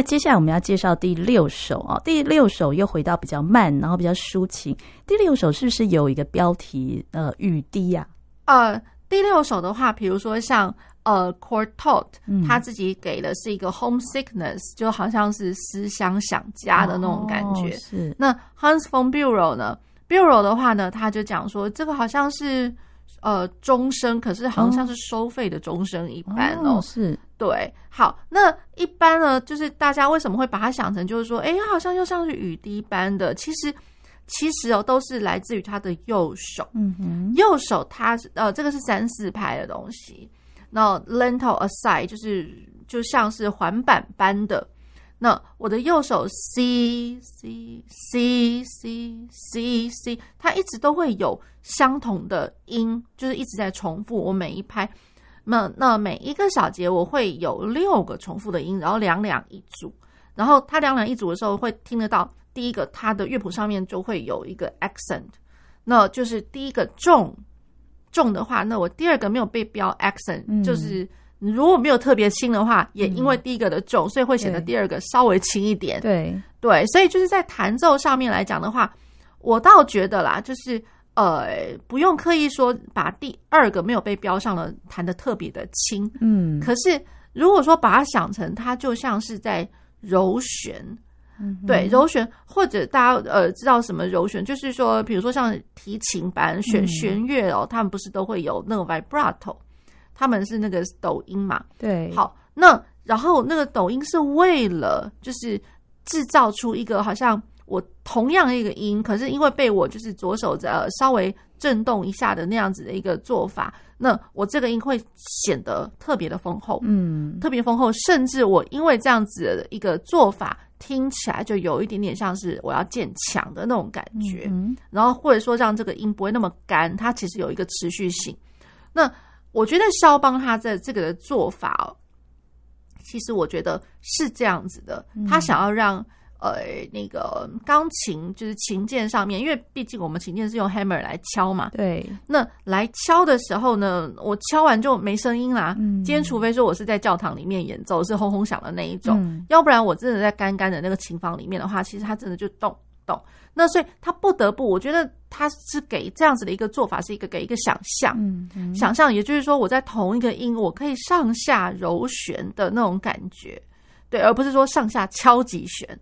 接下来我们要介绍第六首啊，第六首又回到比较慢，然后比较抒情。第六首是不是有一个标题？呃，雨滴呀、啊？呃，第六首的话，比如说像呃，Courtauld 他自己给的是一个 homesickness，就好像是思乡想家的那种感觉。哦、是。那 Hans von Bülow 呢？Bureau 的话呢，他就讲说这个好像是呃终身，可是好像是收费的终身一般哦。哦是对，好，那一般呢，就是大家为什么会把它想成就是说，哎，好像又像是雨滴般的？其实。其实哦，都是来自于他的右手。嗯哼，右手它呃，这个是三四拍的东西。那 lento aside 就是就像是环板般的。那我的右手 C C C C C C，它一直都会有相同的音，就是一直在重复。我每一拍，那那每一个小节我会有六个重复的音，然后两两一组。然后它两两一组的时候会听得到。第一个，它的乐谱上面就会有一个 accent，那就是第一个重重的话，那我第二个没有被标 accent，、嗯、就是如果没有特别轻的话，也因为第一个的重，嗯、所以会显得第二个稍微轻一点。对。对，所以就是在弹奏上面来讲的话，我倒觉得啦，就是呃，不用刻意说把第二个没有被标上了弹的特别的轻。嗯，可是如果说把它想成它就像是在揉弦。对，揉弦或者大家呃知道什么揉弦，就是说，比如说像提琴班弦弦乐哦，他们不是都会有那个 vibrato，他们是那个抖音嘛。对，好，那然后那个抖音是为了就是制造出一个好像我同样一个音，可是因为被我就是左手呃稍微震动一下的那样子的一个做法，那我这个音会显得特别的丰厚，嗯，特别丰厚，甚至我因为这样子的一个做法。听起来就有一点点像是我要建墙的那种感觉，嗯、然后或者说让这个音不会那么干，它其实有一个持续性。那我觉得肖邦他在这个的做法哦，其实我觉得是这样子的，他想要让。呃，那个钢琴就是琴键上面，因为毕竟我们琴键是用 hammer 来敲嘛。对。那来敲的时候呢，我敲完就没声音啦。嗯。今天除非说我是在教堂里面演奏，是轰轰响的那一种，嗯、要不然我真的在干干的那个琴房里面的话，其实它真的就动动。那所以他不得不，我觉得他是给这样子的一个做法，是一个给一个想象，嗯嗯、想象，也就是说我在同一个音，我可以上下揉弦的那种感觉。对，而不是说上下敲击弦。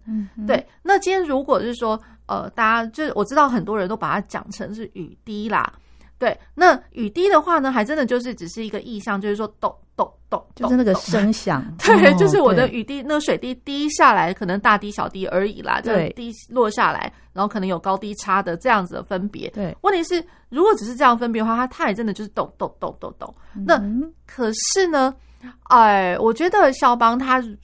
对。那今天如果是说，呃，大家就是我知道很多人都把它讲成是雨滴啦。对，那雨滴的话呢，还真的就是只是一个意象，就是说咚咚咚，就是那个声响。对，就是我的雨滴，那个水滴滴下来，可能大滴小滴而已啦。对，滴落下来，然后可能有高低差的这样子的分别。对，问题是如果只是这样分别的话，它它也真的就是咚咚咚咚咚。那可是呢？哎，我觉得肖邦他是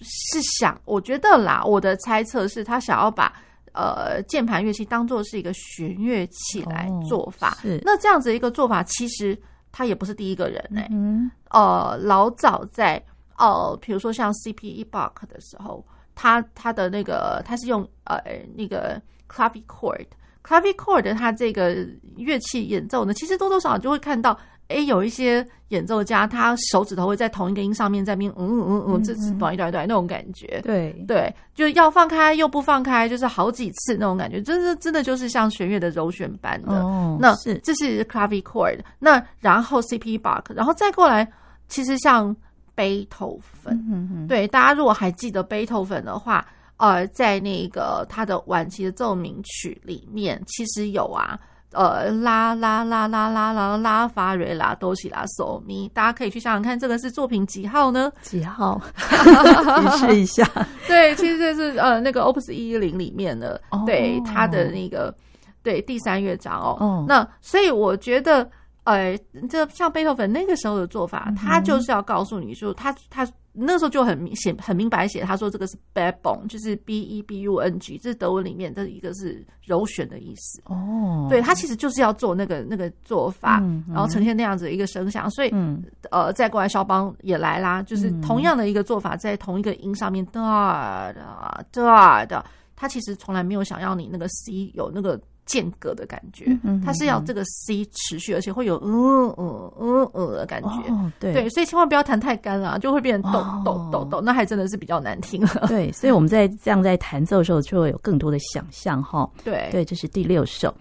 想，我觉得啦，我的猜测是他想要把呃键盘乐器当做是一个弦乐器来做法。哦、是，那这样子一个做法，其实他也不是第一个人哎、欸。嗯，呃，老早在呃，比如说像 C.P.E. Bach 的时候，他他的那个他是用呃那个 clavichord，clavichord 他这个乐器演奏呢，其实多多少少就会看到。哎，有一些演奏家，他手指头会在同一个音上面在边，嗯嗯嗯，这是短一短一短那种感觉。对对，就要放开又不放开，就是好几次那种感觉，真的真的就是像弦乐的揉弦般的。哦，那是这是 clavichord。那然后 C.P. Bach，然后再过来，其实像贝多芬，嗯哼，对，大家如果还记得贝多芬的话，呃，在那个他的晚期的奏鸣曲里面，其实有啊。呃，拉拉拉拉拉拉拉发瑞拉哆西拉索米，大家可以去想想看，这个是作品几号呢？几号？提示一下。对，其实这是呃那个 Opus 一一零里面的，对他的那个对第三乐章。哦那所以我觉得，呃，这像贝多芬那个时候的做法，嗯、他就是要告诉你说，他他。那时候就很明显、很明白写，他说这个是 badbung，就是 B E B U N G，这是德文里面的一个是揉弦的意思。哦，对，他其实就是要做那个那个做法，然后呈现那样子的一个声响。所以，嗯、呃，再过来肖邦也来啦，就是同样的一个做法，在同一个音上面哒哒哒的，他其实从来没有想要你那个 C 有那个。间隔的感觉，它是要这个 C 持续，而且会有嗯嗯嗯嗯的感觉。哦、对对，所以千万不要弹太干了，就会变成抖抖抖抖，那还真的是比较难听了。对，所以我们在这样在弹奏的时候，就会有更多的想象哈。对对，这是第六首。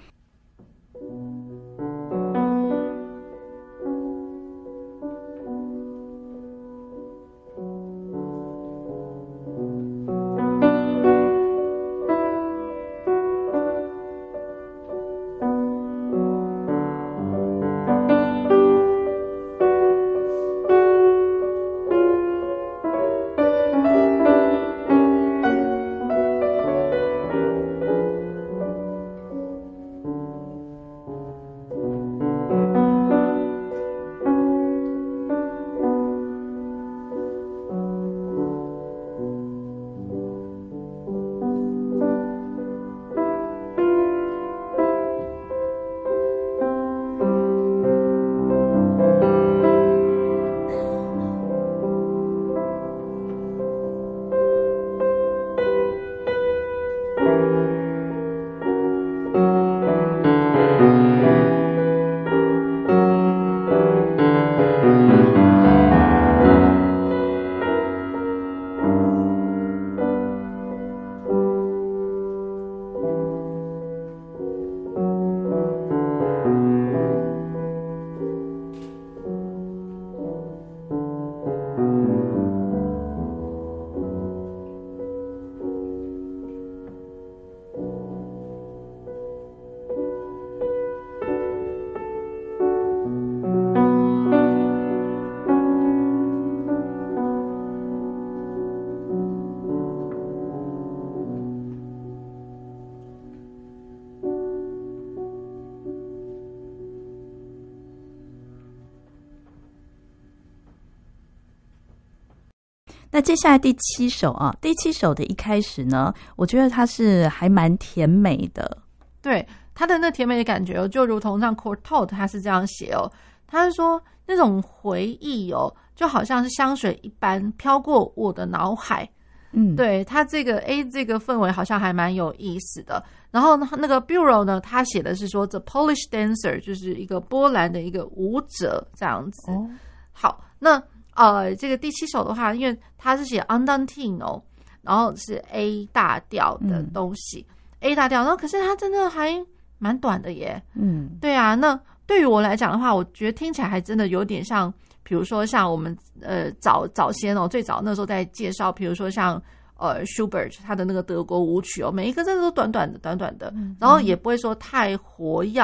接下来第七首啊，第七首的一开始呢，我觉得它是还蛮甜美的。对，它的那甜美的感觉哦，就如同像 Courtauld 他是这样写哦，他是说那种回忆哦，就好像是香水一般飘过我的脑海。嗯，对，他这个 A 这个氛围好像还蛮有意思的。然后那个 Bureau 呢，他写的是说 The Polish Dancer，就是一个波兰的一个舞者这样子。哦，好，那呃，这个第七首的话，因为它是写 Andantino，然后是 A 大调的东西，嗯，A 大调，那可是它真的还蛮短的耶。嗯，对啊，那对于我来讲的话，我觉得听起来还真的有点像。比如说像我们呃早早先哦，最早那时候在介绍，比如说像呃 Schubert 他的那个德国舞曲哦，每一个真的都短短的、短短的，然后也不会说太活跃，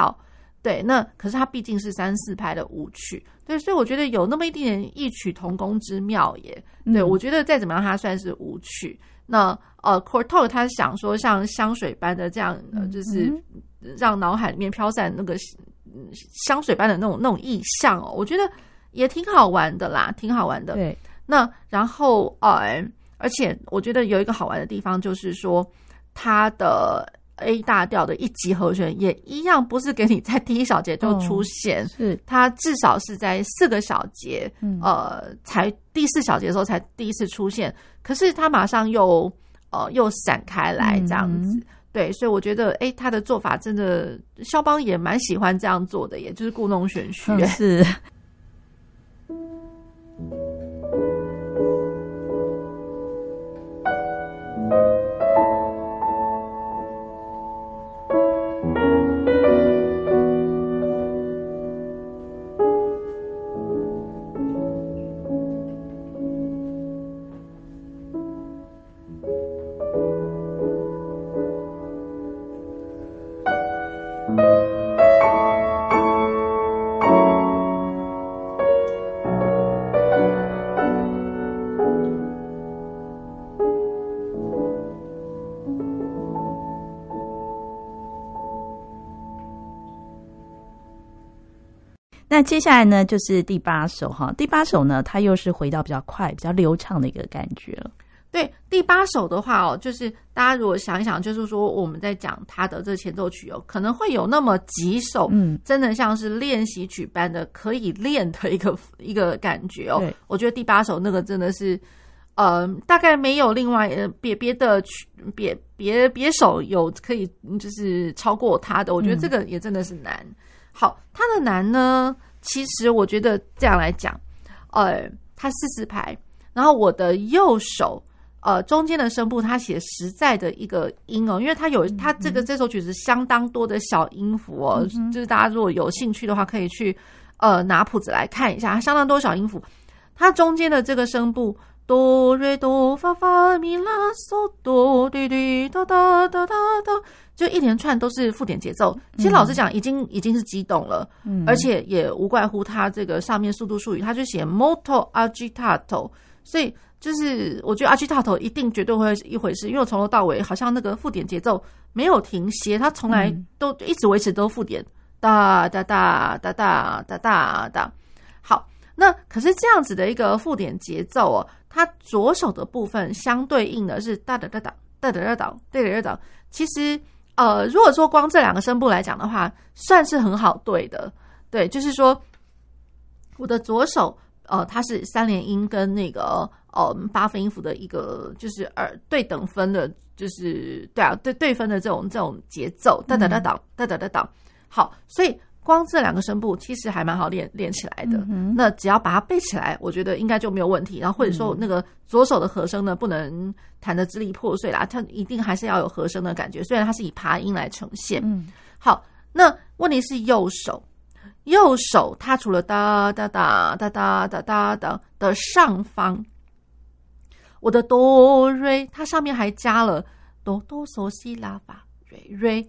对。那可是它毕竟是三四拍的舞曲，对，所以我觉得有那么一点点异曲同工之妙耶。对，我觉得再怎么样，它算是舞曲。那呃 Courtauld 他想说像香水般的这样，呃，就是让脑海里面飘散那个香水般的那种那种意象哦，我觉得。也挺好玩的啦，挺好玩的。对，那然后呃，而且我觉得有一个好玩的地方，就是说它的 A 大调的一级和弦也一样，不是给你在第一小节就出现，哦、是。它至少是在四个小节，嗯、呃，才第四小节的时候才第一次出现，可是它马上又呃又散开来这样子。嗯、对，所以我觉得，哎，他的做法真的，肖邦也蛮喜欢这样做的，也就是故弄玄虚，嗯、是。那接下来呢，就是第八首哈。第八首呢，它又是回到比较快、比较流畅的一个感觉了。对，第八首的话哦，就是大家如果想一想，就是说我们在讲他的这前奏曲哦，可能会有那么几首，嗯，真的像是练习曲般的可以练的一个 一个感觉哦。我觉得第八首那个真的是，呃，大概没有另外呃别别的曲别别别首有可以就是超过他的。我觉得这个也真的是难。嗯、好，它的难呢？其实我觉得这样来讲，呃，它四四拍，然后我的右手，呃，中间的声部它写实在的一个音哦，因为它有它这个这首曲子相当多的小音符哦，嗯、就是大家如果有兴趣的话，可以去呃拿谱子来看一下，它相当多小音符，它中间的这个声部哆瑞哆发发咪拉嗦哆滴滴哒哒哒哒哒。就一连串都是附点节奏，其实老实讲，已经已经是激动了，嗯、而且也无怪乎他这个上面速度术语，他就写 molto agitato，所以就是我觉得 agitato 一定绝对会是一回事，因为我从头到尾好像那个附点节奏没有停歇，它从来都一直维持都附点。哒哒哒哒哒哒哒哒。好，那可是这样子的一个附点节奏哦，它左手的部分相对应的是哒哒哒哒哒哒哒哒哒哒哒，其实。呃，如果说光这两个声部来讲的话，算是很好对的。对，就是说我的左手，呃，它是三连音跟那个呃八分音符的一个，就是耳对等分的，就是对啊，对对分的这种这种节奏，哒哒哒哒哒哒哒哒。好，所以。光这两个声部其实还蛮好练练起来的，嗯、那只要把它背起来，我觉得应该就没有问题。然后或者说那个左手的和声呢，不能弹得支离破碎啦，它一定还是要有和声的感觉，虽然它是以爬音来呈现。嗯，好，那问题是右手，右手它除了哒哒哒哒哒哒哒哒的上方，我的哆瑞，它上面还加了哆哆嗦西拉法瑞瑞，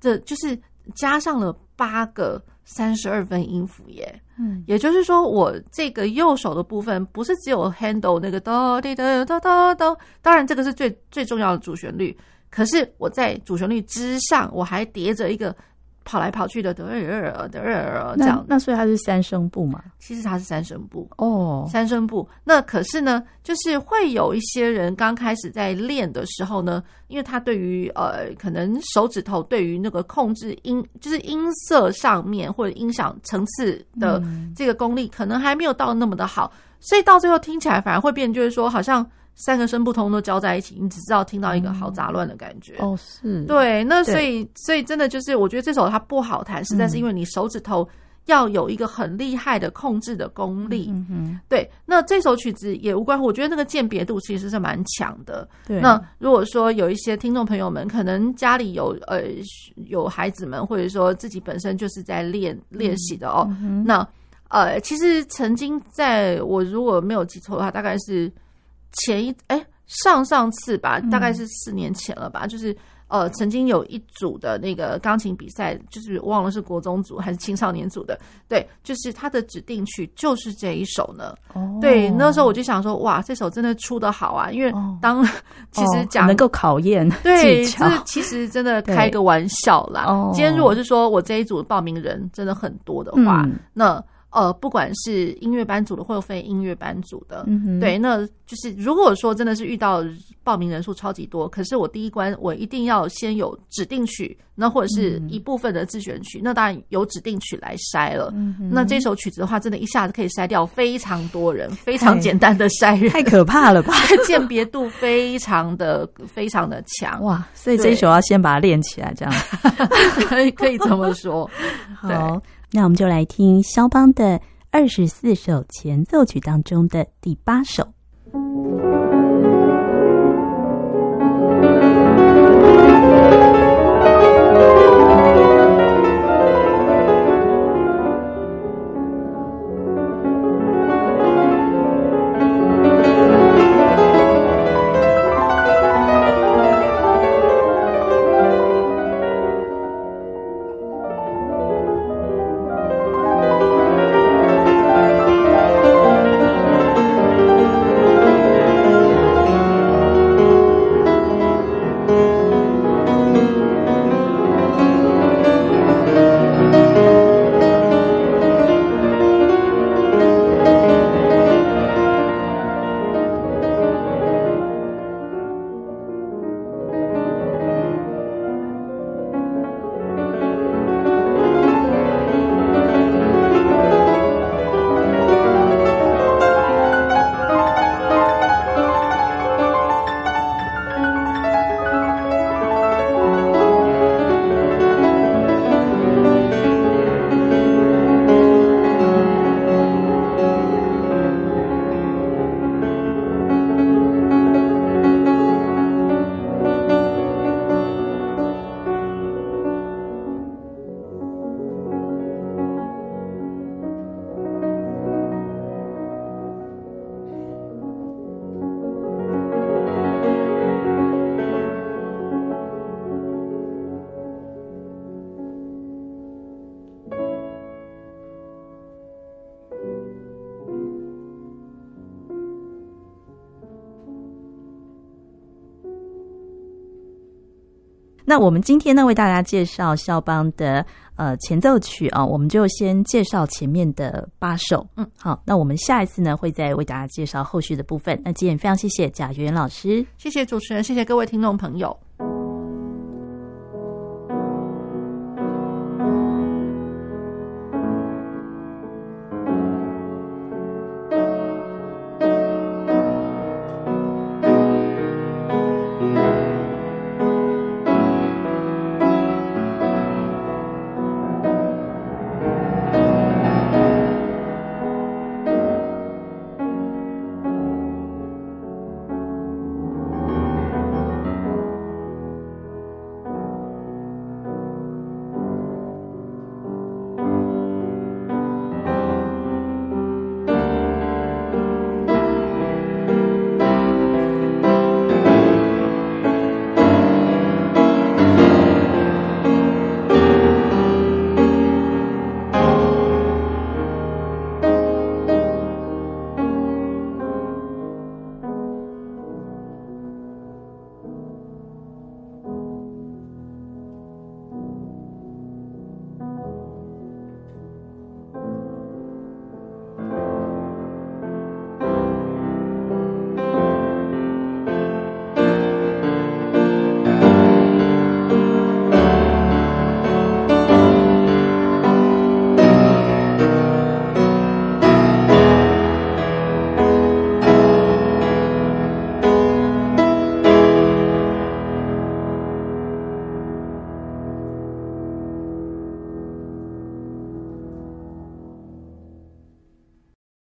这就是加上了。八个三十二分音符耶，嗯，也就是说，我这个右手的部分不是只有 handle 那个哒滴哒哒哒哒，当然这个是最最重要的主旋律。可是我在主旋律之上，我还叠着一个跑来跑去的，得儿儿得儿儿这样。那所以它是三声部嘛？其实它是三声部哦，三声部。那可是呢，就是会有一些人刚开始在练的时候呢，因为他对于呃，可能手指头对于那个控制音，就是音色上面或者音响层次的这个功力，可能还没有到那么的好，所以到最后听起来反而会变，就是说好像。三个声部通都交在一起，你只知道听到一个好杂乱的感觉。哦，是。对，那所以所以真的就是，我觉得这首它不好弹，实在是因为你手指头要有一个很厉害的控制的功力。嗯哼。对，那这首曲子也无关乎，我觉得那个鉴别度其实是蛮强的。对。那如果说有一些听众朋友们，可能家里有呃有孩子们，或者说自己本身就是在练练习的哦，那呃，其实曾经在我如果没有记错的话，大概是。前一哎，上上次吧，大概是四年前了吧，嗯、就是呃，曾经有一组的那个钢琴比赛，就是忘了是国中组还是青少年组的，对，就是他的指定曲就是这一首呢。哦，对，那时候我就想说，哇，这首真的出的好啊，因为当、哦、其实讲、哦、能够考验 对，就是其实真的开个玩笑啦。哦，今天如果是说我这一组报名人真的很多的话，嗯、那。呃，不管是音乐班组的，或者非音乐班组的，嗯、对，那就是如果说真的是遇到报名人数超级多，可是我第一关我一定要先有指定曲，那或者是一部分的自选曲，嗯、那当然有指定曲来筛了。嗯、那这首曲子的话，真的一下子可以筛掉非常多人，非常简单的筛人，太可怕了吧？鉴别度非常的非常的强哇！所以这一首要先把它练起来，这样可以 可以这么说。好。那我们就来听肖邦的二十四首前奏曲当中的第八首。那我们今天呢，为大家介绍肖邦的呃前奏曲啊，我们就先介绍前面的八首。嗯，好，那我们下一次呢，会再为大家介绍后续的部分。那今天非常谢谢贾圆圆老师，谢谢主持人，谢谢各位听众朋友。